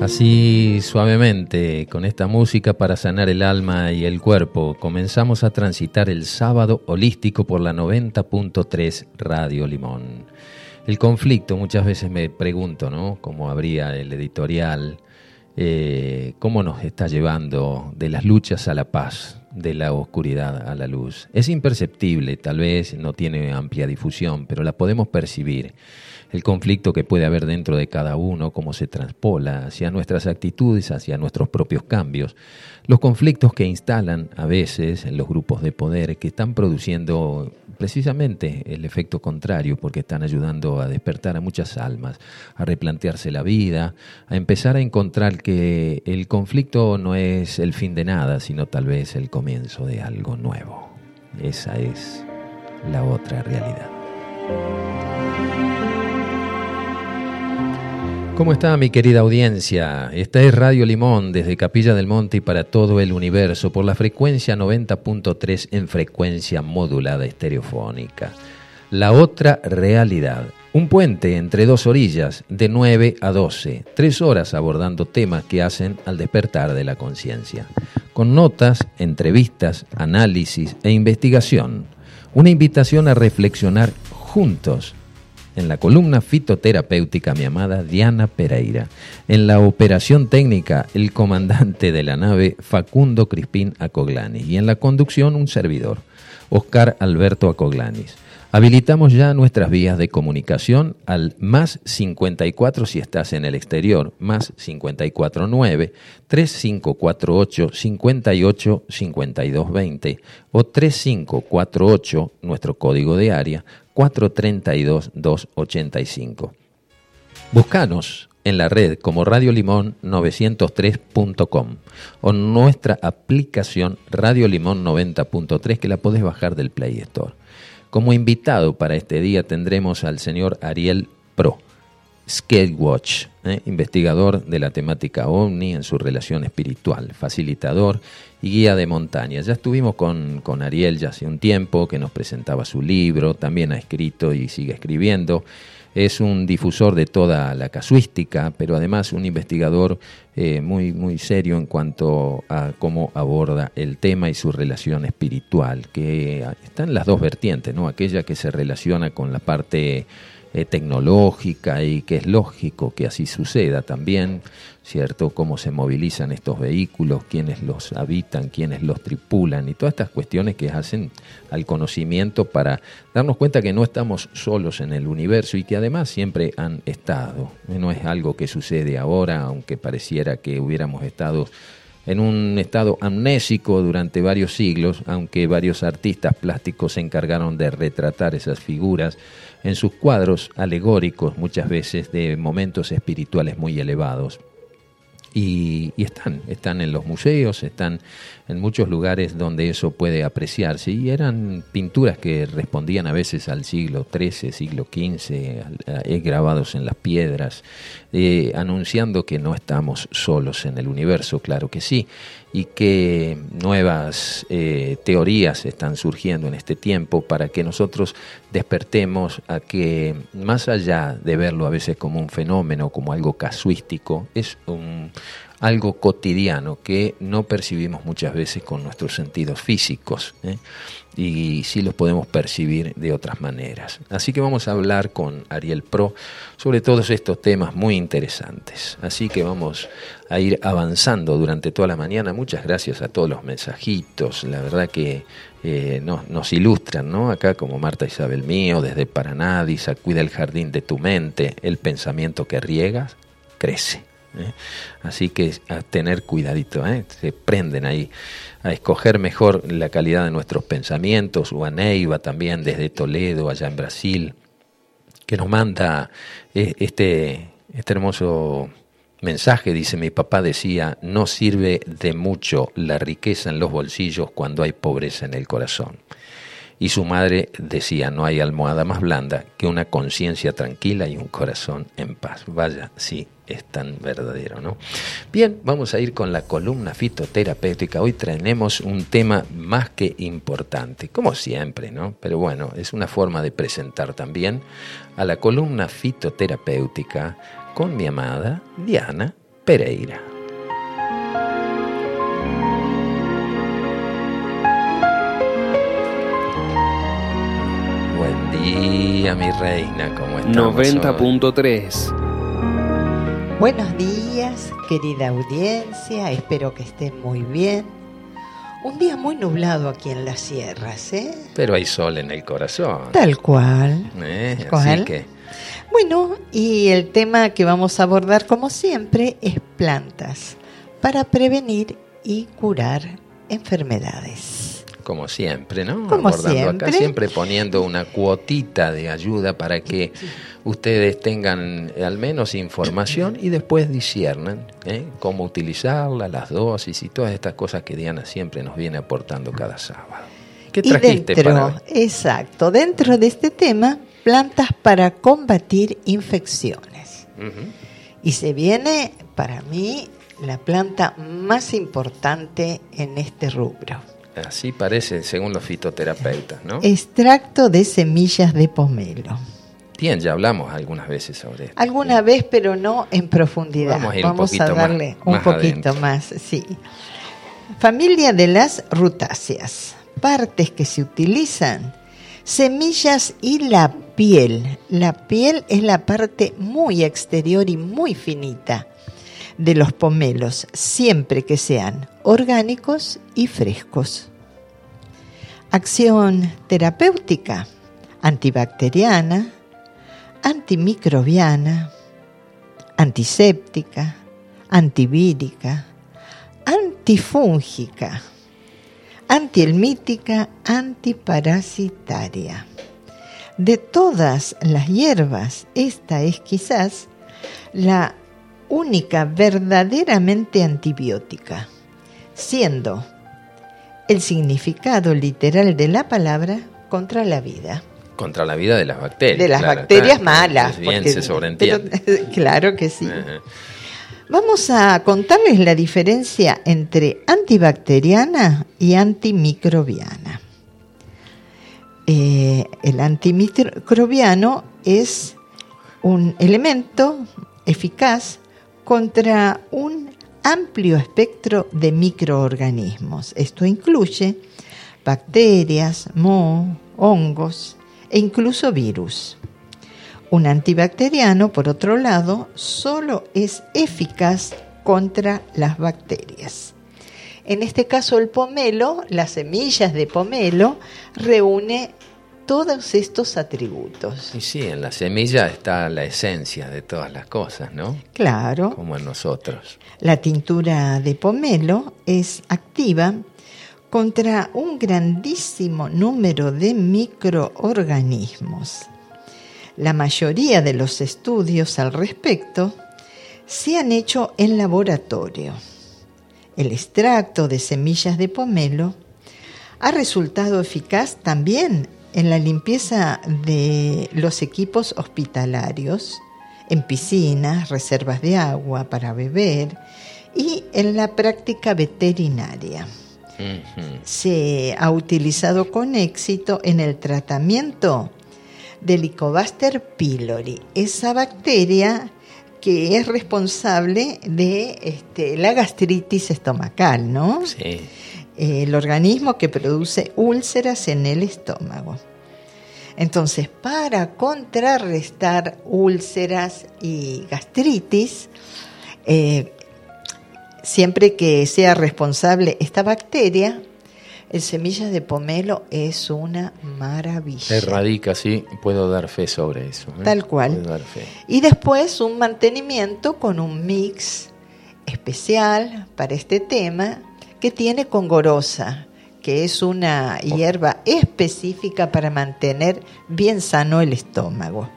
Así suavemente, con esta música para sanar el alma y el cuerpo, comenzamos a transitar el sábado holístico por la 90.3 Radio Limón. El conflicto, muchas veces me pregunto, ¿no? ¿Cómo habría el editorial? Eh, ¿Cómo nos está llevando de las luchas a la paz, de la oscuridad a la luz? Es imperceptible, tal vez no tiene amplia difusión, pero la podemos percibir el conflicto que puede haber dentro de cada uno, cómo se transpola hacia nuestras actitudes, hacia nuestros propios cambios, los conflictos que instalan a veces en los grupos de poder que están produciendo precisamente el efecto contrario porque están ayudando a despertar a muchas almas, a replantearse la vida, a empezar a encontrar que el conflicto no es el fin de nada, sino tal vez el comienzo de algo nuevo. Esa es la otra realidad. ¿Cómo está mi querida audiencia? Esta es Radio Limón desde Capilla del Monte y para todo el universo por la frecuencia 90.3 en frecuencia modulada estereofónica. La otra realidad. Un puente entre dos orillas de 9 a 12, tres horas abordando temas que hacen al despertar de la conciencia, con notas, entrevistas, análisis e investigación. Una invitación a reflexionar juntos en la columna fitoterapéutica mi amada Diana Pereira, en la operación técnica el comandante de la nave Facundo Crispín Acoglanis y en la conducción un servidor, Oscar Alberto Acoglanis. Habilitamos ya nuestras vías de comunicación al más 54 si estás en el exterior, más 549 3548 58 5220 o 3548 nuestro código de área 432-285. Búscanos en la red como Radio Limón 903.com o nuestra aplicación Radio Limón 90.3 que la podés bajar del Play Store. Como invitado para este día tendremos al señor Ariel Pro, Skatewatch, ¿eh? investigador de la temática ovni en su relación espiritual, facilitador y guía de montaña. Ya estuvimos con, con Ariel ya hace un tiempo, que nos presentaba su libro, también ha escrito y sigue escribiendo. Es un difusor de toda la casuística, pero además un investigador eh, muy, muy serio en cuanto a cómo aborda el tema y su relación espiritual, que están las dos vertientes, ¿no? Aquella que se relaciona con la parte eh, tecnológica y que es lógico que así suceda también, ¿cierto? Cómo se movilizan estos vehículos, quiénes los habitan, quiénes los tripulan y todas estas cuestiones que hacen al conocimiento para darnos cuenta que no estamos solos en el universo y que además siempre han estado. No es algo que sucede ahora, aunque pareciera que hubiéramos estado en un estado amnésico durante varios siglos, aunque varios artistas plásticos se encargaron de retratar esas figuras en sus cuadros alegóricos muchas veces de momentos espirituales muy elevados. Y, están, están en los museos, están en muchos lugares donde eso puede apreciarse. Y eran pinturas que respondían a veces al siglo XIII, siglo XV, eh, grabados en las piedras, eh, anunciando que no estamos solos en el universo, claro que sí y que nuevas eh, teorías están surgiendo en este tiempo para que nosotros despertemos a que más allá de verlo a veces como un fenómeno, como algo casuístico, es un, algo cotidiano que no percibimos muchas veces con nuestros sentidos físicos ¿eh? Y sí los podemos percibir de otras maneras. Así que vamos a hablar con Ariel Pro sobre todos estos temas muy interesantes. Así que vamos a ir avanzando durante toda la mañana. Muchas gracias a todos los mensajitos, la verdad que eh, nos, ilustran, ¿no? Acá como Marta Isabel Mío, desde Paraná, dice, cuida el jardín de tu mente, el pensamiento que riegas crece. ¿Eh? Así que a tener cuidadito, ¿eh? se prenden ahí a escoger mejor la calidad de nuestros pensamientos, o a Neiva también desde Toledo, allá en Brasil, que nos manda eh, este, este hermoso mensaje, dice mi papá decía, no sirve de mucho la riqueza en los bolsillos cuando hay pobreza en el corazón. Y su madre decía, no hay almohada más blanda que una conciencia tranquila y un corazón en paz. Vaya, sí, es tan verdadero, ¿no? Bien, vamos a ir con la columna fitoterapéutica. Hoy tenemos un tema más que importante, como siempre, ¿no? Pero bueno, es una forma de presentar también a la columna fitoterapéutica con mi amada Diana Pereira. Buen día, mi reina, ¿cómo estás? 90.3. Buenos días, querida audiencia, espero que estén muy bien. Un día muy nublado aquí en las sierras, ¿eh? Pero hay sol en el corazón. Tal cual. ¿eh? Así que, Bueno, y el tema que vamos a abordar, como siempre, es plantas para prevenir y curar enfermedades. Como siempre, ¿no? Como Abordando siempre. acá, siempre poniendo una cuotita de ayuda para que ustedes tengan al menos información y después disciernan ¿eh? cómo utilizarla, las dosis y todas estas cosas que Diana siempre nos viene aportando cada sábado. ¿Qué y trajiste dentro, para exacto, dentro de este tema, plantas para combatir infecciones. Y se viene, para mí, la planta más importante en este rubro. Así parece según los fitoterapeutas, ¿no? Extracto de semillas de pomelo. Bien, ya hablamos algunas veces sobre esto. Alguna vez, pero no en profundidad. Vamos a ir un poquito más- darle un más poquito adentro. más, sí. Familia de las rutáceas. Partes que se utilizan. Semillas y la piel. La piel es la parte muy exterior y muy finita de los pomelos, siempre que sean orgánicos y frescos. Acción terapéutica, antibacteriana, antimicrobiana, antiséptica, antivírica, antifúngica, antielmítica, antiparasitaria. De todas las hierbas, esta es quizás la única verdaderamente antibiótica, siendo el significado literal de la palabra contra la vida. Contra la vida de las bacterias. De las claro, bacterias malas. Bien porque- se sobreentiende. pero- claro que sí. Ajá. Vamos a contarles la diferencia entre antibacteriana y antimicrobiana. Eh, el antimicrobiano es un elemento eficaz contra un amplio espectro de microorganismos. Esto incluye bacterias, moho, hongos e incluso virus. Un antibacteriano, por otro lado, solo es eficaz contra las bacterias. En este caso, el pomelo, las semillas de pomelo, reúne todos estos atributos. Y sí, en la semilla está la esencia de todas las cosas, ¿no? Claro, Como en nosotros. la tintura de pomelo es activa contra un grandísimo número de microorganismos. La mayoría de los estudios al respecto se han hecho en laboratorio. El extracto de semillas de pomelo ha resultado eficaz también en la limpieza de los equipos hospitalarios, en piscinas, reservas de agua para beber y en la práctica veterinaria. Se ha utilizado con éxito en el tratamiento del Helicobacter pylori, esa bacteria que es responsable de este, la gastritis estomacal, ¿no? Sí. El organismo que produce úlceras en el estómago. Entonces, para contrarrestar úlceras y gastritis, eh, siempre que sea responsable esta bacteria, el semillas de pomelo es una maravilla. Erradica, sí, puedo dar fe sobre eso. ¿eh? Tal cual. Puedo dar fe. Y después un mantenimiento con un mix especial para este tema que tiene congorosa, que es una hierba específica para mantener bien sano el estómago.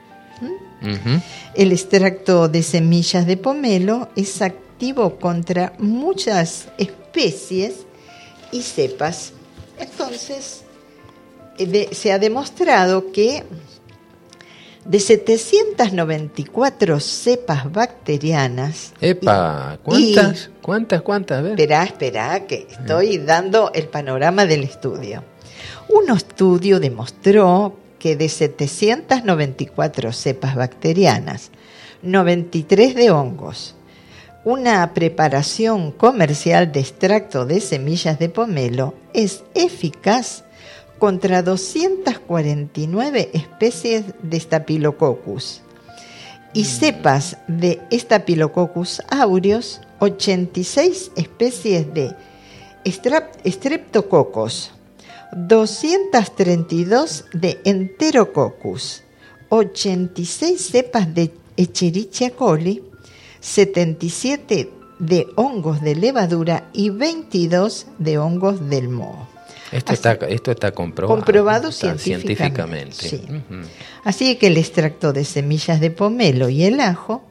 El extracto de semillas de pomelo es activo contra muchas especies y cepas. Entonces, eh, de- se ha demostrado que de 794 cepas bacterianas. Epa, y- ¿cuántas? ¿Cuántas? ¿Cuántas? Espera, espera, que estoy dando el panorama del estudio. Un estudio demostró que de 794 cepas bacterianas, 93 de hongos, una preparación comercial de extracto de semillas de pomelo es eficaz contra 249 especies de Staphylococcus y cepas de Staphylococcus aureus, 86 especies de Streptococcus, 232 de Enterococcus, 86 cepas de Echerichia coli, 77 de hongos de levadura y 22 de hongos del moho. Esto, está, esto está comprobado, comprobado científicamente. Así que el extracto de semillas de pomelo y el ajo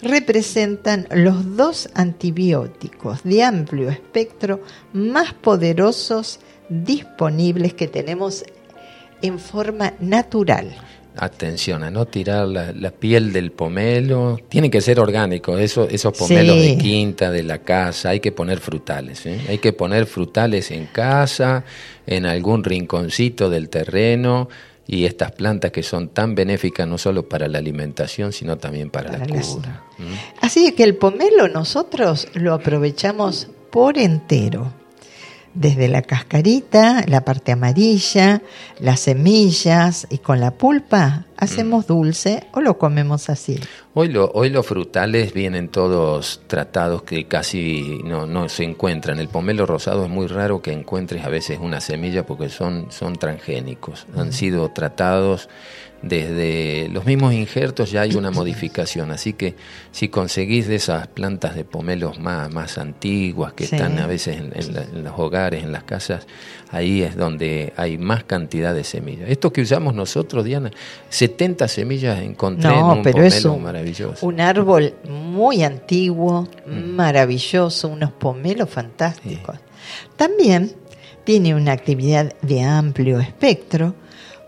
representan los dos antibióticos de amplio espectro más poderosos disponibles que tenemos en forma natural. Atención a no tirar la, piel del pomelo, tiene que ser orgánico, eso, esos pomelos de quinta, de la casa, hay que poner frutales, ¿eh? hay que poner frutales en casa, en algún rinconcito del terreno, y estas plantas que son tan benéficas no solo para la alimentación, sino también para, la cura. Así que el pomelo nosotros lo aprovechamos por entero desde la cascarita, la parte amarilla, las semillas y con la pulpa hacemos mm. dulce o lo comemos así. Hoy, lo, hoy los frutales vienen todos tratados que casi no, no se encuentran. El pomelo rosado es muy raro que encuentres a veces una semilla porque son, son transgénicos. Han mm. sido tratados desde los mismos injertos ya hay una modificación, así que si conseguís de esas plantas de pomelos más, más antiguas que están a veces en, los hogares, en las casas, ahí es donde hay más cantidad de semillas. Esto que usamos nosotros, Diana, 70 semillas encontré en un pero pomelo es un, maravilloso. Un árbol muy antiguo, mm. maravilloso, unos pomelos fantásticos. También tiene una actividad de amplio espectro,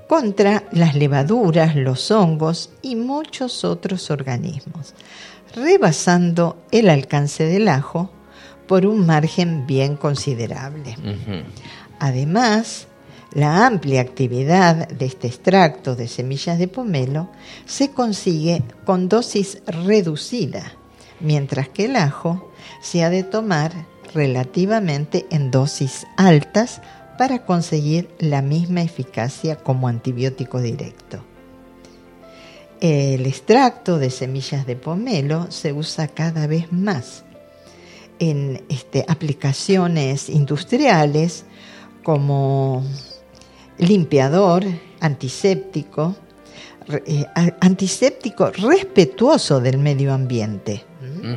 contra las levaduras, los hongos y muchos otros organismos, rebasando el alcance del ajo por un margen bien considerable. Además, la amplia actividad de este extracto de semillas de pomelo se consigue con dosis reducida, mientras que el ajo se ha de tomar relativamente en dosis altas para conseguir la misma eficacia como antibiótico directo. El extracto de semillas de pomelo se usa cada vez más en este, aplicaciones industriales como limpiador, antiséptico, eh, antiséptico respetuoso del medio ambiente,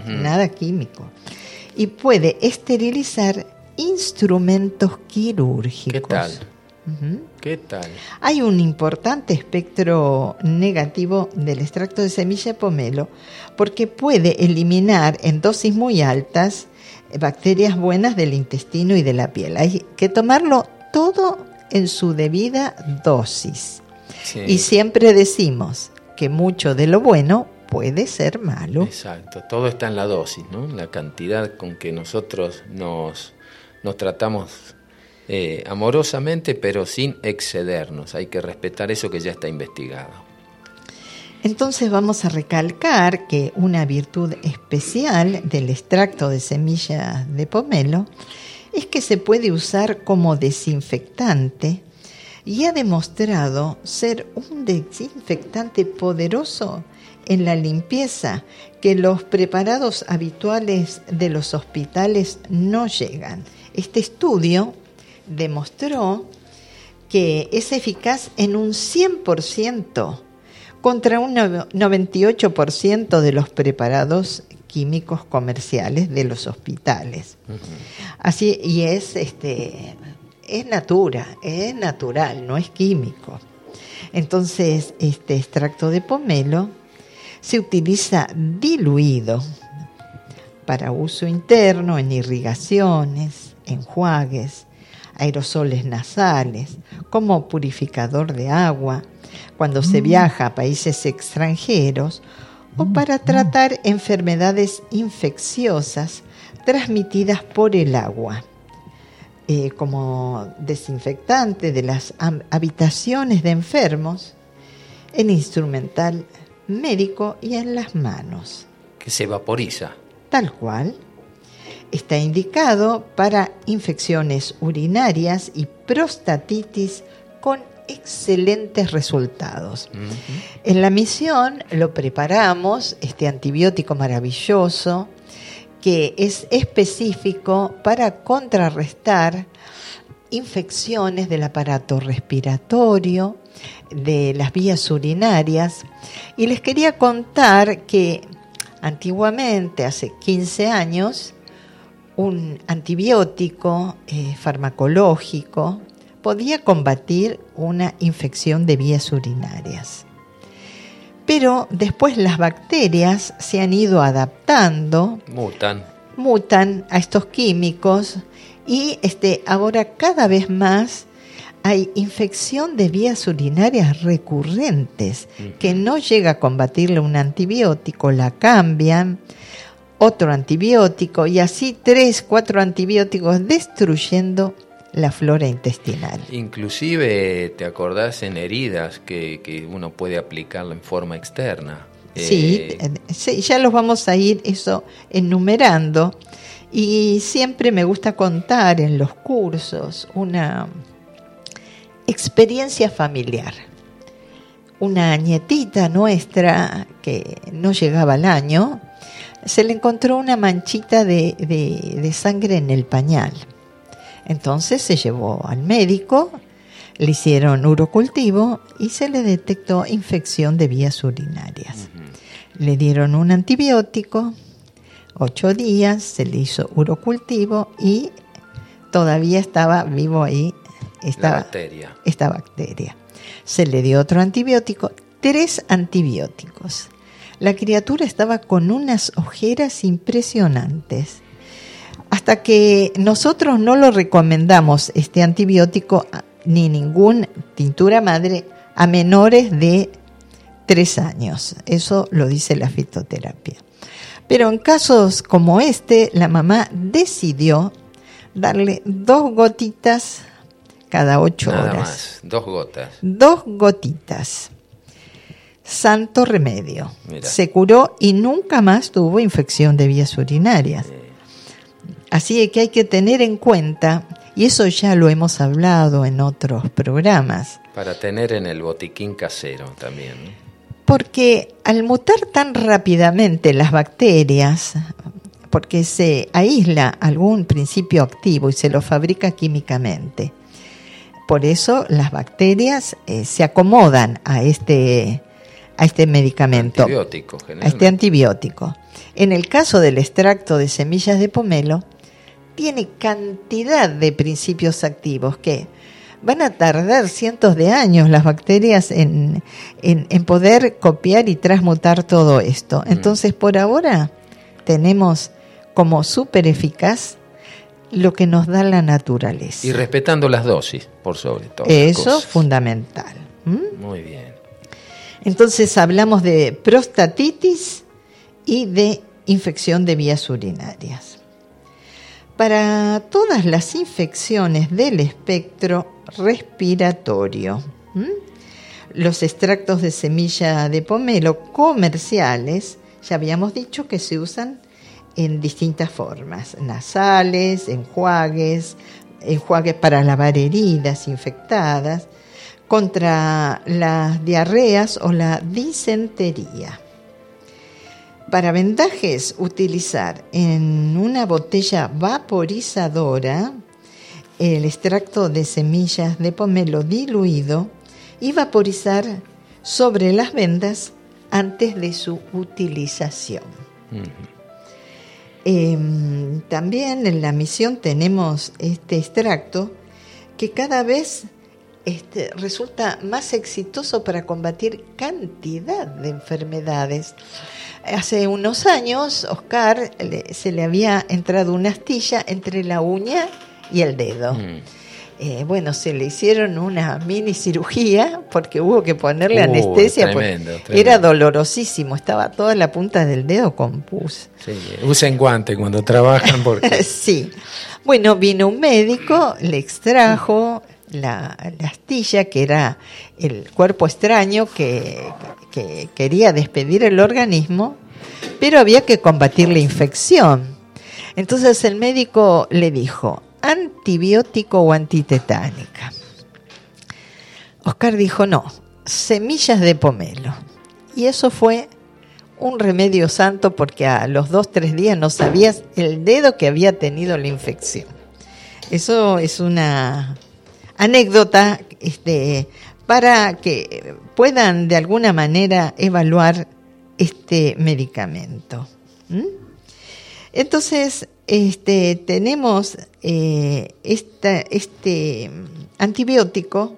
nada químico, y puede esterilizar instrumentos quirúrgicos. ¿Qué tal? ¿Qué tal? Hay un importante espectro negativo del extracto de semilla de pomelo porque puede eliminar en dosis muy altas bacterias buenas del intestino y de la piel. Hay que tomarlo todo en su debida dosis. Y siempre decimos que mucho de lo bueno puede ser malo. Exacto, todo está en la dosis, ¿no? La cantidad con que nosotros nos nos tratamos eh, amorosamente, pero sin excedernos. Hay que respetar eso que ya está investigado. Entonces vamos a recalcar que una virtud especial del extracto de semillas de pomelo es que se puede usar como desinfectante y ha demostrado ser un desinfectante poderoso en la limpieza que los preparados habituales de los hospitales no llegan. Este estudio demostró que es eficaz en un 100% contra un 98% de los preparados químicos comerciales de los hospitales. Así y es este es natura, es natural, no es químico. Entonces, este extracto de pomelo se utiliza diluido para uso interno en irrigaciones, enjuagues, aerosoles nasales, como purificador de agua, cuando se mm. viaja a países extranjeros o mm. para tratar enfermedades infecciosas transmitidas por el agua, eh, como desinfectante de las habitaciones de enfermos, en instrumental médico y en las manos. Que se vaporiza. tal cual. Está indicado para infecciones urinarias y prostatitis con excelentes resultados. En la misión lo preparamos, este antibiótico maravilloso, que es específico para contrarrestar infecciones del aparato respiratorio, de las vías urinarias. Y les quería contar que antiguamente, hace 15 años, un antibiótico eh, farmacológico podía combatir una infección de vías urinarias. Pero después las bacterias se han ido adaptando. Mutan. Mutan a estos químicos y este, ahora cada vez más hay infección de vías urinarias recurrentes que no llega a combatirle un antibiótico, la cambian, otro antibiótico y así tres, cuatro antibióticos destruyendo la flora intestinal. Inclusive, ¿te acordás en heridas que, uno puede aplicarlo en forma externa? Eh, sí, ya los vamos a ir eso enumerando. Y siempre me gusta contar en los cursos una experiencia familiar. Una nietita nuestra que no llegaba al año, se le encontró una manchita de, de sangre en el pañal entonces se llevó al médico, le hicieron urocultivo y se le detectó infección de vías urinarias. Le dieron un antibiótico, ocho días, se le hizo urocultivo y todavía estaba vivo ahí esta bacteria. esta bacteria. Se le dio otro antibiótico, tres antibióticos. La criatura estaba con unas ojeras impresionantes hasta que nosotros no lo recomendamos, este antibiótico, ni ninguna tintura madre, a menores de tres años. Eso lo dice la fitoterapia. Pero en casos como este, la mamá decidió darle dos gotitas cada ocho Nada horas. Más, dos gotas. Dos gotitas. Santo remedio. Se curó y nunca más tuvo infección de vías urinarias. Así que hay que tener en cuenta, y eso ya lo hemos hablado en otros programas. Para tener en el botiquín casero también. Porque al mutar tan rápidamente las bacterias, porque se aísla algún principio activo y se lo fabrica químicamente, por eso las bacterias eh, se acomodan a este, a este medicamento. Antibiótico, a este antibiótico. En el caso del extracto de semillas de pomelo, tiene cantidad de principios activos que van a tardar cientos de años las bacterias en, en, poder copiar y transmutar todo esto. Mm. Entonces, por ahora tenemos como súper eficaz lo que nos da la naturaleza. Y respetando las dosis, por sobre todo. Eso es fundamental. Muy bien. Entonces hablamos de prostatitis y de infección de vías urinarias. Para todas las infecciones del espectro respiratorio, los extractos de semilla de pomelo comerciales, ya habíamos dicho que se usan en distintas formas, nasales, enjuagues, enjuagues para lavar heridas infectadas, contra las diarreas o la disentería. Para vendajes, utilizar en una botella vaporizadora el extracto de semillas de pomelo diluido y vaporizar sobre las vendas antes de su utilización. Em, también en la misión tenemos este extracto que cada vez este, resulta más exitoso para combatir cantidad de enfermedades hace unos años, Oscar se le había entrado una astilla entre la uña y el dedo. Mm. Eh, bueno, se le hicieron una mini cirugía porque hubo que ponerle anestesia. Era dolorosísimo, estaba toda la punta del dedo con pus. Sí, usen guante cuando trabajan porque... sí. Bueno, vino un médico, le extrajo la, astilla, que era el cuerpo extraño que, quería despedir el organismo, pero había que combatir la infección. Entonces el médico le dijo, antibiótico o antitetánica. Oscar dijo, no, semillas de pomelo. Y eso fue un remedio santo porque a los dos, tres días no sabías el dedo que había tenido la infección. Eso es una anécdota este, para que puedan de alguna manera evaluar este medicamento. Entonces, este, tenemos eh, este antibiótico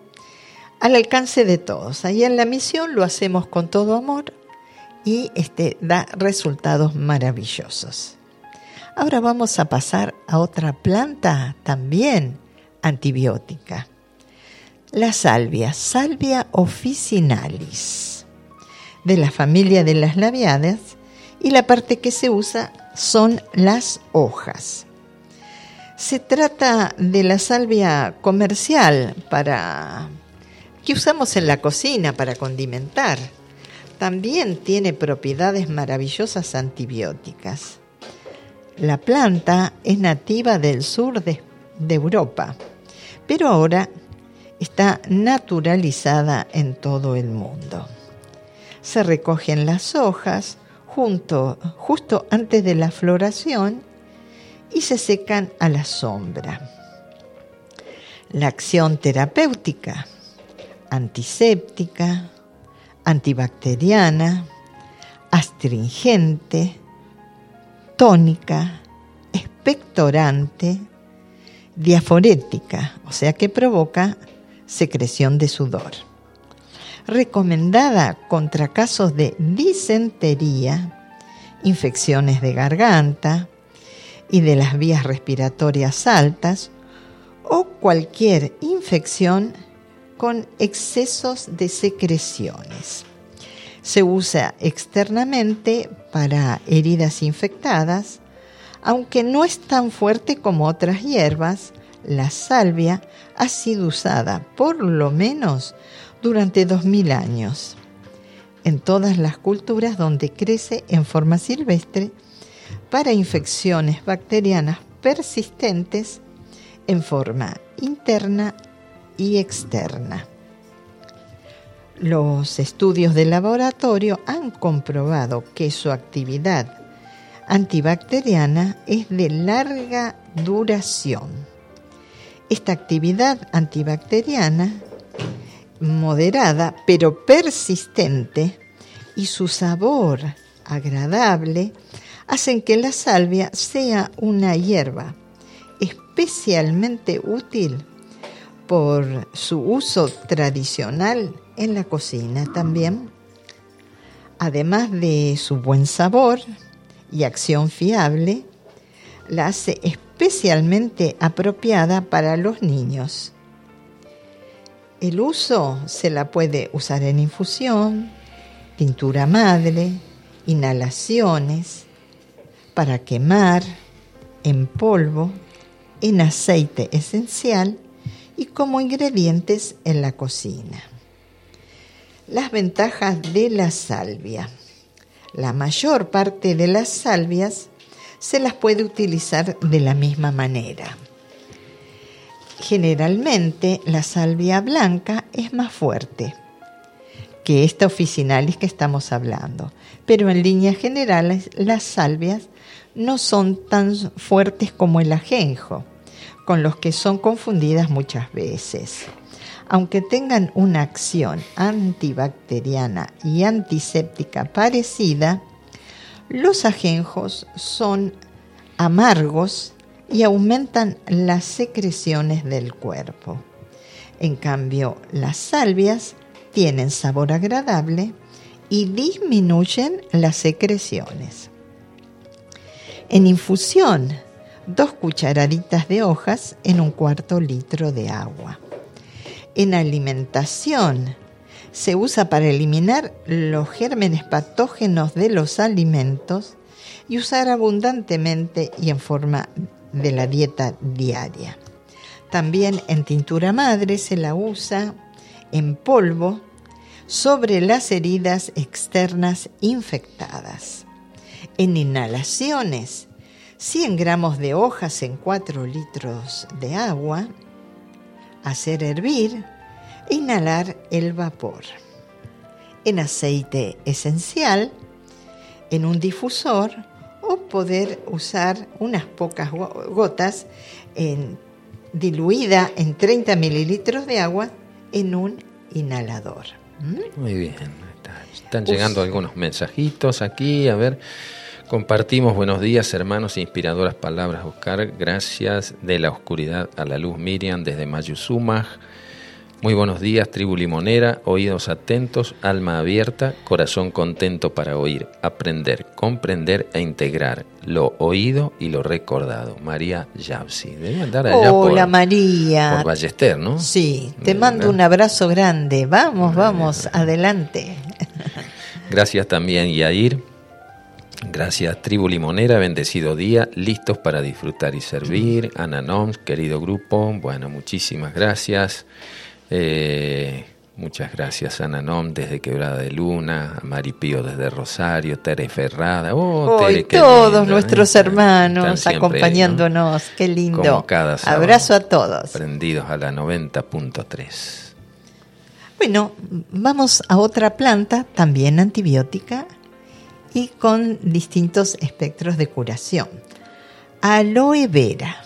al alcance de todos. Ahí en la misión lo hacemos con todo amor y este, da resultados maravillosos. Ahora vamos a pasar a otra planta también antibiótica. La salvia, Salvia officinalis, de la familia de las labiadas, y la parte que se usa son las hojas. Se trata de la salvia comercial para que usamos en la cocina para condimentar. También tiene propiedades maravillosas antibióticas. La planta es nativa del sur de, de Europa, pero ahora está naturalizada en todo el mundo. Se recogen las hojas junto, justo antes de la floración y se secan a la sombra. La acción terapéutica, antiséptica, antibacteriana, astringente, tónica, expectorante, diaforética, o sea que provoca secreción de sudor. Recomendada contra casos de disentería, infecciones de garganta y de las vías respiratorias altas o cualquier infección con excesos de secreciones. Se usa externamente para heridas infectadas, aunque no es tan fuerte como otras hierbas, la salvia ha sido usada por lo menos durante 2000 años en todas las culturas donde crece en forma silvestre para infecciones bacterianas persistentes en forma interna y externa. Los estudios de laboratorio han comprobado que su actividad antibacteriana es de larga duración esta actividad antibacteriana moderada pero persistente y su sabor agradable hacen que la salvia sea una hierba especialmente útil por su uso tradicional en la cocina también. Además de su buen sabor y acción fiable, la hace especialmente apropiada para los niños. El uso se la puede usar en infusión, pintura madre, inhalaciones, para quemar, en polvo, en aceite esencial y como ingredientes en la cocina. Las ventajas de la salvia. La mayor parte de las salvias se las puede utilizar de la misma manera. Generalmente la salvia blanca es más fuerte que esta oficinalis que estamos hablando, pero en líneas generales las salvias no son tan fuertes como el ajenjo, con los que son confundidas muchas veces. Aunque tengan una acción antibacteriana y antiséptica parecida, los ajenjos son amargos y aumentan las secreciones del cuerpo. En cambio, las salvias tienen sabor agradable y disminuyen las secreciones. En infusión, dos cucharaditas de hojas en un cuarto litro de agua. En alimentación, se usa para eliminar los gérmenes patógenos de los alimentos y usar abundantemente y en forma de la dieta diaria. También en tintura madre se la usa en polvo sobre las heridas externas infectadas. En inhalaciones, 100 gramos de hojas en 4 litros de agua, hacer hervir e inhalar el vapor. En aceite esencial, en un difusor o poder usar unas pocas gotas en, diluida en 30 mililitros de agua en un inhalador. ¿Mm? Muy bien. Están llegando algunos mensajitos aquí. A ver, compartimos buenos días, hermanos, inspiradoras palabras, Oscar. Gracias de la oscuridad a la luz, Miriam, desde Mayuzumaj. Muy buenos días, tribu limonera, oídos atentos, alma abierta, corazón contento para oír, aprender, comprender e integrar lo oído y lo recordado. María Yapsi. Debe andar allá Hola María. Por Ballester, ¿no? Sí, te mando un abrazo grande. Vamos, vamos, adelante. Gracias también, Yair. Gracias, tribu limonera, bendecido día, listos para disfrutar y servir. Ana Noms, querido grupo, bueno, muchísimas gracias. Eh, muchas gracias, Ana Nom, desde Quebrada de Luna, a Maripío desde Rosario, Tere Ferrada. Oh, todos ¿eh? nuestros hermanos acompañándonos, qué lindo. Abrazo a todos. Prendidos a la 90.3. Bueno, vamos a otra planta, también antibiótica y con distintos espectros de curación. Aloe vera.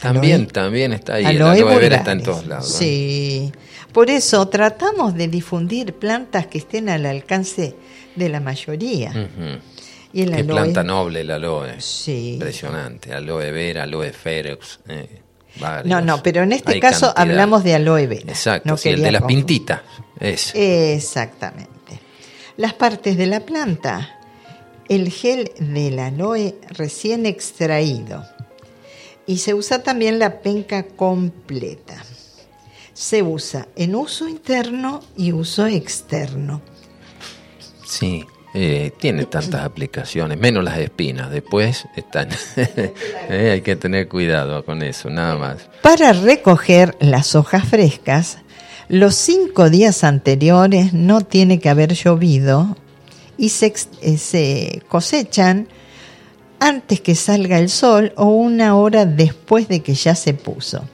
También, también está ahí. Aloe, aloe vera está en todos lados. Sí. Por eso tratamos de difundir plantas que estén al alcance de la mayoría. y el Qué planta noble el aloe. Sí. Impresionante. Aloe vera, aloe ferox. Eh, no, no, pero en este caso hablamos de aloe vera. Exacto, el de las pintitas. Es. Exactamente. Las partes de la planta. El gel del aloe recién extraído y se usa también la penca completa. Se usa en uso interno y uso externo. Sí, eh, tiene tantas aplicaciones, menos las espinas. Después están, eh, hay que tener cuidado con eso, nada más. Para recoger las hojas frescas, los cinco días anteriores no tiene que haber llovido y se, eh, se cosechan antes que salga el sol o una hora después de que ya se puso.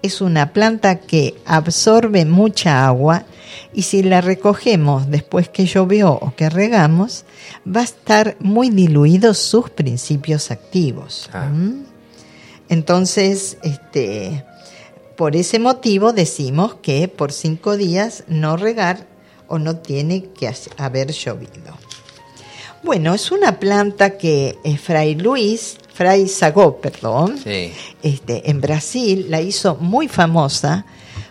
Es una planta que absorbe mucha agua y si la recogemos después que llovió o que regamos, va a estar muy diluidos sus principios activos. Ah. ¿Mm? Entonces, este, por ese motivo decimos que por cinco días no regar o no tiene que haber llovido. Bueno, es una planta que eh, Fray Luis, Fray Sagó, perdón, este, en Brasil la hizo muy famosa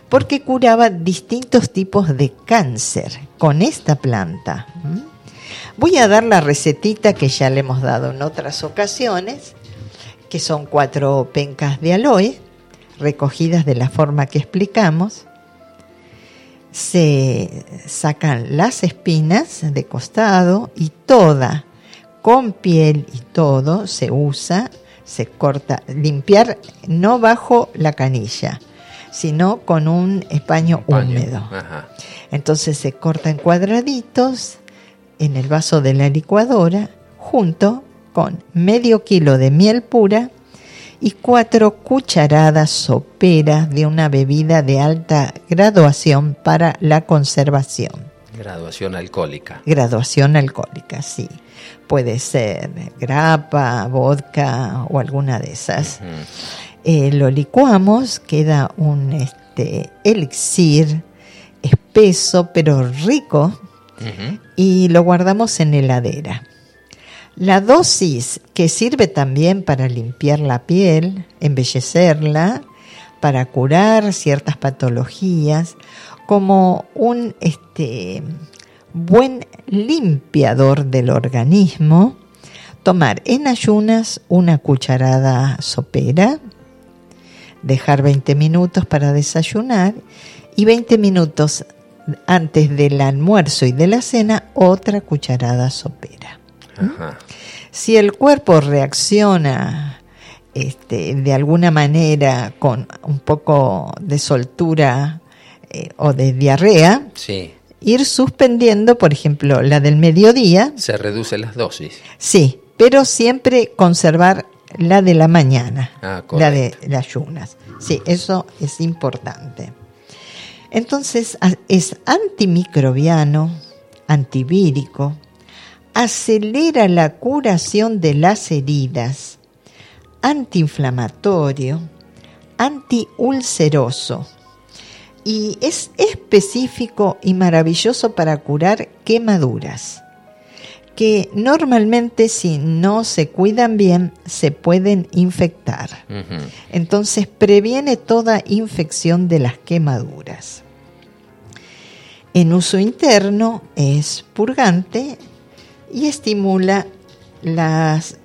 porque curaba distintos tipos de cáncer con esta planta. Voy a dar la recetita que ya le hemos dado en otras ocasiones, que son cuatro pencas de aloe recogidas de la forma que explicamos se sacan las espinas de costado y toda, con piel y todo, se usa, se corta, limpiar no bajo la canilla, sino con un españo, húmedo. Entonces se corta en cuadraditos en el vaso de la licuadora junto con medio kilo de miel pura y cuatro cucharadas soperas de una bebida de alta graduación para la conservación. Graduación alcohólica. Graduación alcohólica, sí. Puede ser grapa, vodka o alguna de esas. Eh, lo licuamos, queda un este, elixir espeso pero rico y lo guardamos en heladera. La dosis que sirve también para limpiar la piel, embellecerla, para curar ciertas patologías, como un este, buen limpiador del organismo, tomar en ayunas una cucharada sopera, dejar 20 minutos para desayunar y 20 minutos antes del almuerzo y de la cena otra cucharada sopera. Si el cuerpo reacciona este, de alguna manera con un poco de soltura eh, o de diarrea, ir suspendiendo, por ejemplo, la del mediodía. Se reduce las dosis. Sí, pero siempre conservar la de la mañana, Ah, la de las ayunas. Sí, eso es importante. Entonces es antimicrobiano, antivírico, acelera la curación de las heridas, antiinflamatorio, antiulceroso y es específico y maravilloso para curar quemaduras que normalmente si no se cuidan bien se pueden infectar. Entonces previene toda infección de las quemaduras. En uso interno es purgante y estimula las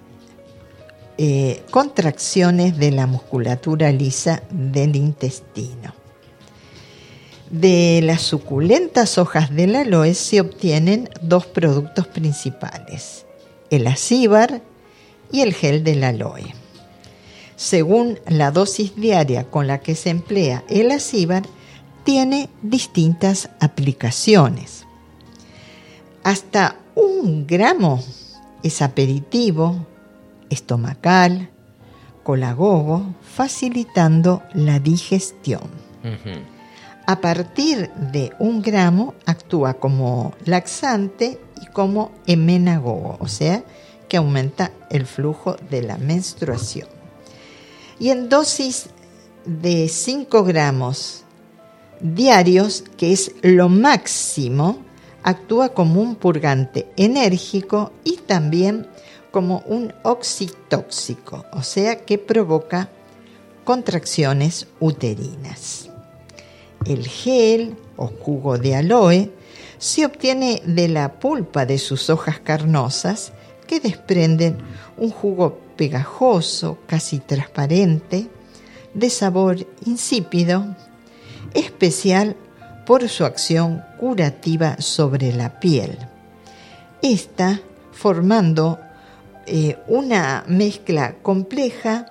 eh, contracciones de la musculatura lisa del intestino. De las suculentas hojas del aloe se obtienen dos productos principales, el acíbar y el gel del aloe. Según la dosis diaria con la que se emplea el acíbar, tiene distintas aplicaciones. Hasta un gramo es aperitivo, estomacal, colagogo, facilitando la digestión. A partir de un gramo actúa como laxante y como emenagogo, o sea, que aumenta el flujo de la menstruación. Y en dosis de 5 gramos diarios, que es lo máximo, actúa como un purgante enérgico y también como un oxitóxico, o sea que provoca contracciones uterinas. El gel o jugo de aloe se obtiene de la pulpa de sus hojas carnosas que desprenden un jugo pegajoso, casi transparente, de sabor insípido, especial por su acción curativa sobre la piel. Esta formando eh, una mezcla compleja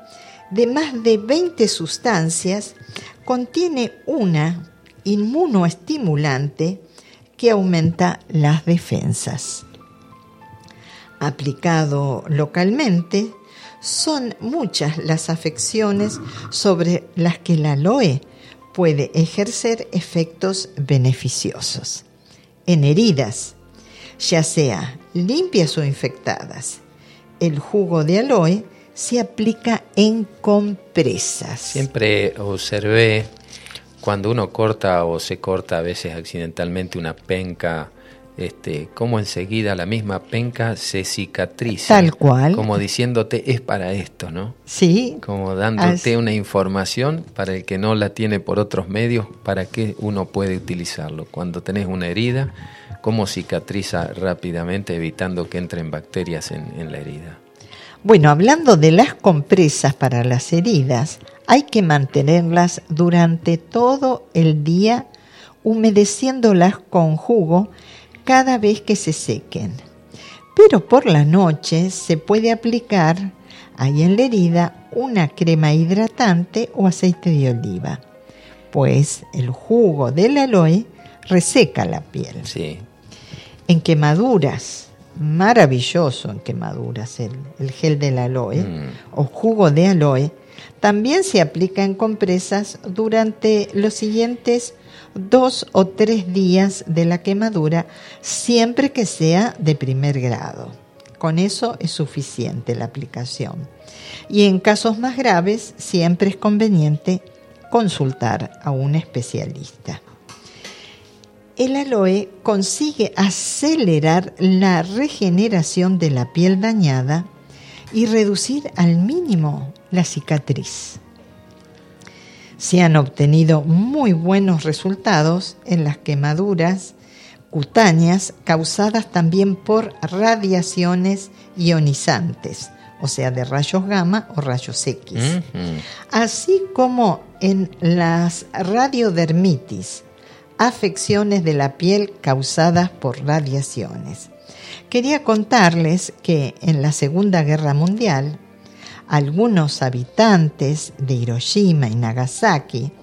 de más de 20 sustancias, contiene una inmunoestimulante que aumenta las defensas. Aplicado localmente, son muchas las afecciones sobre las que el aloe puede ejercer efectos beneficiosos. En heridas, ya sea limpias o infectadas, el jugo de aloe se aplica en compresas. Siempre observé cuando uno corta o se corta a veces accidentalmente una penca, este, cómo enseguida la misma penca se cicatriza. Tal cual. Como diciéndote, es para esto, ¿no? Sí, Como dándote una información para el que no la tiene por otros medios, para qué uno puede utilizarlo. Cuando tenés una herida, cómo cicatriza rápidamente, evitando que entren bacterias en, en la herida. Bueno, hablando de las compresas para las heridas, hay que mantenerlas durante todo el día, humedeciéndolas con jugo cada vez que se sequen. Pero por la noche se puede aplicar ahí en la herida una crema hidratante o aceite de oliva, pues el jugo del aloe reseca la piel. Sí, En quemaduras, maravilloso en quemaduras el, el gel del aloe Mm. o jugo de aloe, también se aplica en compresas durante los siguientes dos o tres días de la quemadura, siempre que sea de primer grado. Con eso es suficiente la aplicación. Y en casos más graves, siempre es conveniente consultar a un especialista. El aloe consigue acelerar la regeneración de la piel dañada y reducir al mínimo la cicatriz. Se han obtenido muy buenos resultados en las quemaduras cutáneas causadas también por radiaciones ionizantes, o sea, de rayos gamma o rayos X así como en las radiodermitis, afecciones de la piel causadas por radiaciones. Quería contarles que en la Segunda Guerra Mundial, algunos habitantes de Hiroshima y Nagasaki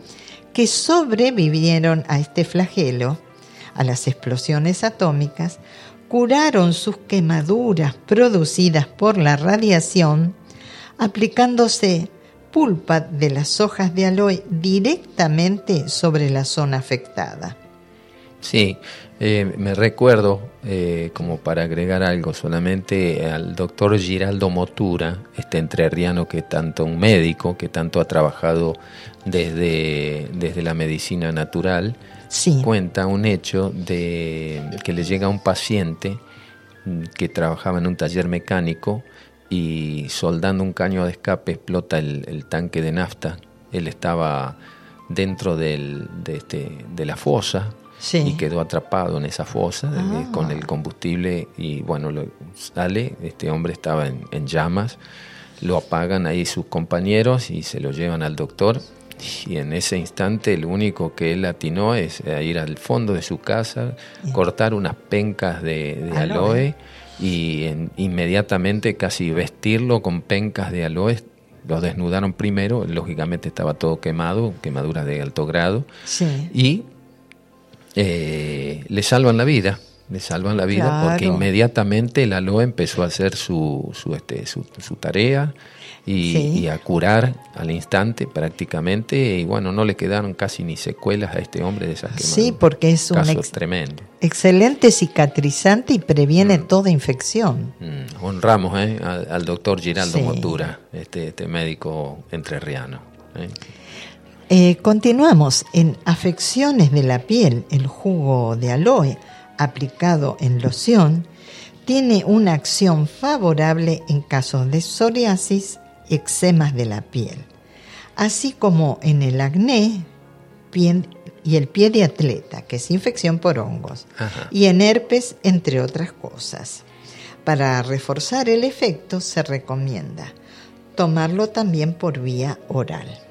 que sobrevivieron a este flagelo, a las explosiones atómicas, curaron sus quemaduras producidas por la radiación aplicándose pulpa de las hojas de aloe directamente sobre la zona afectada. Sí, eh, me recuerdo, eh, como para agregar algo solamente, al doctor Giraldo Motura, este entrerriano que tanto, un médico que tanto ha trabajado desde, desde la medicina natural, cuenta un hecho de que le llega a un paciente mm, que trabajaba en un taller mecánico y soldando un caño de escape explota el, tanque de nafta. Él estaba dentro del, de, este, de la fosa y quedó atrapado en esa fosa eh, ah. con el combustible y bueno, lo, sale, este hombre estaba en, llamas, lo apagan ahí sus compañeros y se lo llevan al doctor y en ese instante lo único que él atinó es ir al fondo de su casa, cortar unas pencas de, aloe y inmediatamente casi vestirlo con pencas de aloe. Lo desnudaron primero, lógicamente estaba todo quemado, quemaduras de alto grado. Y eh, le salvan la vida, le salvan la vida porque inmediatamente el aloe empezó a hacer su, su, este, su, tarea y, a curar al instante prácticamente y bueno, no le quedaron casi ni secuelas a este hombre de esas quemaduras. Sí, porque es un tremendo. excelente cicatrizante y previene mm. toda infección. Mm, honramos ¿eh? al, doctor Giraldo Motura, este, este médico entrerriano. ¿eh? Eh, continuamos en afecciones de la piel. El jugo de aloe aplicado en loción tiene una acción favorable en casos de psoriasis, eczemas de la piel, así como en el acné y el pie de atleta, que es infección por hongos, y en herpes, entre otras cosas. Para reforzar el efecto se recomienda tomarlo también por vía oral.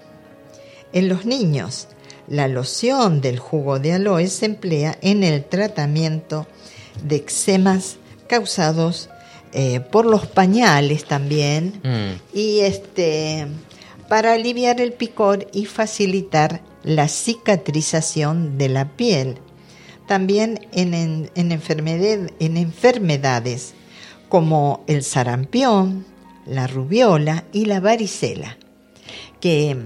En los niños, la loción del jugo de aloe se emplea en el tratamiento de eczemas causados eh, por los pañales también mm. y este para aliviar el picor y facilitar la cicatrización de la piel. También en, en, en enfermedades como el sarampión, la rubiola y la varicela, que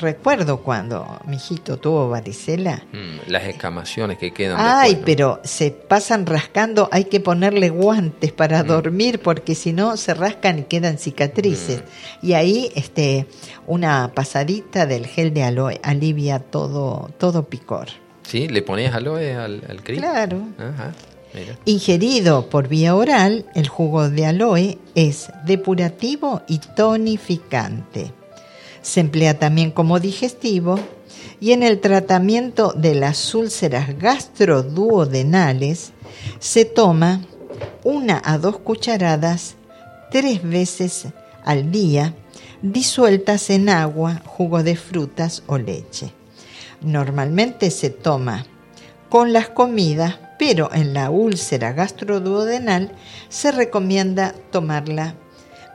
recuerdo cuando mi hijito tuvo varicela. Mm, las escamaciones que quedan. Ay, pero se pasan rascando, hay que ponerle guantes para mm. dormir porque si no se rascan y quedan cicatrices. Mm. Y ahí este una pasadita del gel de aloe alivia todo todo picor. Sí, le ponías aloe al, al Claro. Ajá. Ingerido por vía oral, el jugo de aloe es depurativo y tonificante. Se emplea también como digestivo y en el tratamiento de las úlceras gastroduodenales se toma una a dos cucharadas tres veces al día disueltas en agua, jugo de frutas o leche. Normalmente se toma con las comidas, pero en la úlcera gastroduodenal se recomienda tomarla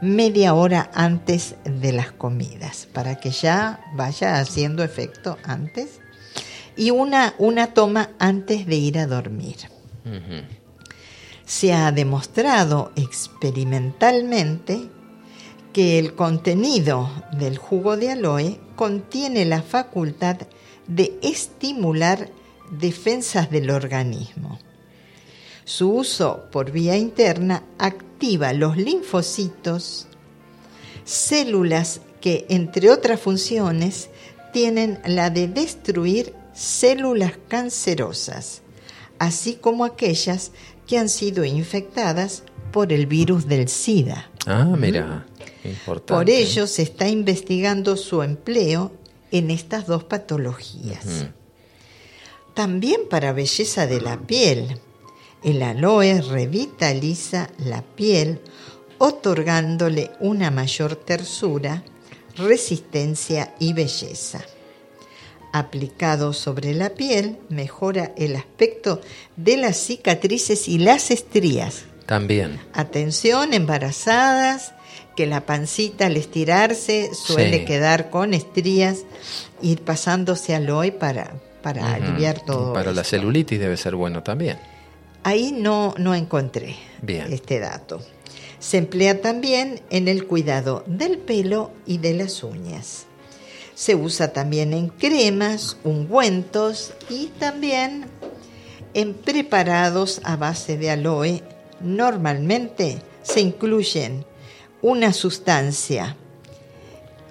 media hora antes de las comidas, para que ya vaya haciendo efecto antes. Y una, una toma antes de ir a dormir. Se ha demostrado experimentalmente que el contenido del jugo de aloe contiene la facultad de estimular defensas del organismo. Su uso por vía interna activa los linfocitos, células que, entre otras funciones, tienen la de destruir células cancerosas, así como aquellas que han sido infectadas por el virus del SIDA. Ah, mira, importante. Por ello se está investigando su empleo en estas dos patologías. También para belleza de la piel. El aloe revitaliza la piel otorgándole una mayor tersura, resistencia y belleza. Aplicado sobre la piel, mejora el aspecto de las cicatrices y las estrías. También. Atención, embarazadas, que la pancita al estirarse suele quedar con estrías, ir pasándose aloe para, para aliviar todo. Para la celulitis debe ser bueno también. Ahí no, no encontré Bien. este dato. Se emplea también en el cuidado del pelo y de las uñas. Se usa también en cremas, ungüentos y también en preparados a base de aloe. Normalmente se incluyen una sustancia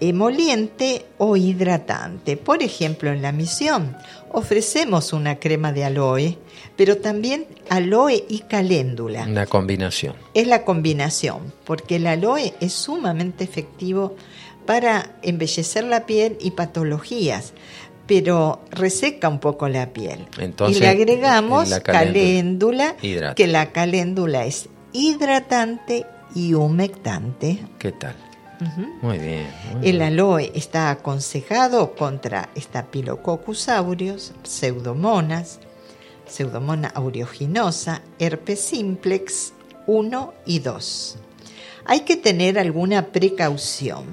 emoliente o hidratante. Por ejemplo, en la misión ofrecemos una crema de aloe, pero también aloe y caléndula. Una combinación. Es la combinación, porque el aloe es sumamente efectivo para embellecer la piel y patologías, pero reseca un poco la piel. Entonces, y le agregamos la caléndula que la caléndula es hidratante y humectante. ¿Qué tal? Muy bien. muy El aloe está aconsejado contra Staphylococcus aureus, pseudomonas, pseudomona aeruginosa, herpes simplex 1 y 2. Hay que tener alguna precaución,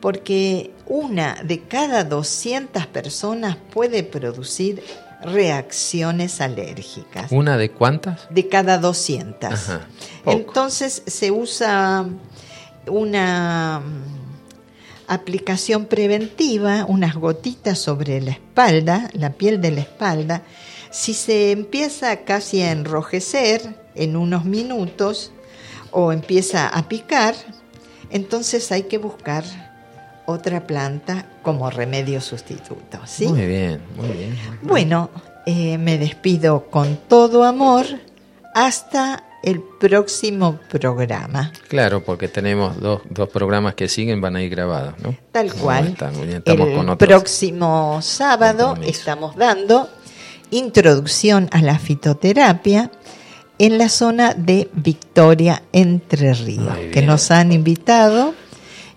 porque una de cada 200 personas puede producir reacciones alérgicas ¿Una de cuántas? de cada 200. Ajá, poco. Entonces se usa una mm, aplicación preventiva, unas gotitas sobre la espalda, la piel de la espalda. Si se empieza casi a enrojecer en unos minutos o empieza a picar, entonces hay que buscar otra planta como remedio sustituto. ¿sí? Muy bien, muy bien. Bueno, eh, me despido con todo amor hasta el próximo programa. Claro, porque tenemos dos, dos programas que siguen, van a ir grabados, ¿no? Tal cual. estamos el con próximo sábado estamos dando introducción a la fitoterapia en la zona de Victoria Entre Ríos, que nos han invitado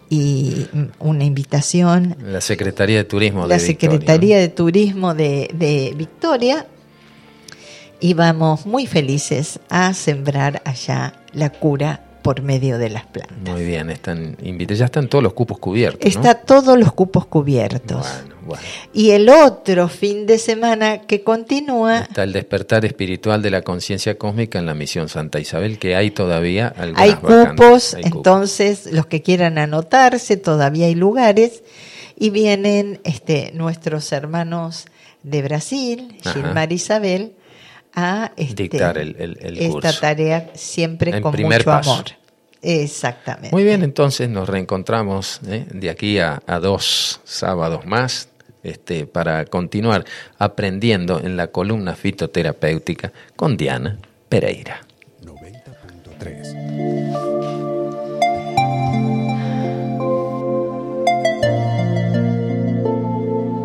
y una invitación La Secretaría de Turismo de la Victoria, Secretaría de Turismo de, de Victoria y vamos muy felices a sembrar allá la cura por medio de las plantas. Muy bien, están invitados. Ya están todos los cupos cubiertos, ¿no? Está todos los cupos cubiertos. Bueno, bueno. Y el otro fin de semana que continúa, Está el despertar espiritual de la conciencia cósmica en la misión Santa Isabel, que hay todavía algunas hay vacantes. cupos, Hay cupos. entonces los que quieran anotarse, todavía hay lugares, y vienen este, nuestros hermanos de Brasil, Ajá. Gilmar Isabel, a este, Dictar el- el- el esta curso. tarea siempre El con primer mucho paso. amor. Exactamente. Muy bien, entonces nos reencontramos ¿eh? de aquí a, a dos sábados más este, para continuar aprendiendo en la columna fitoterapéutica con Diana Pereira. 90.3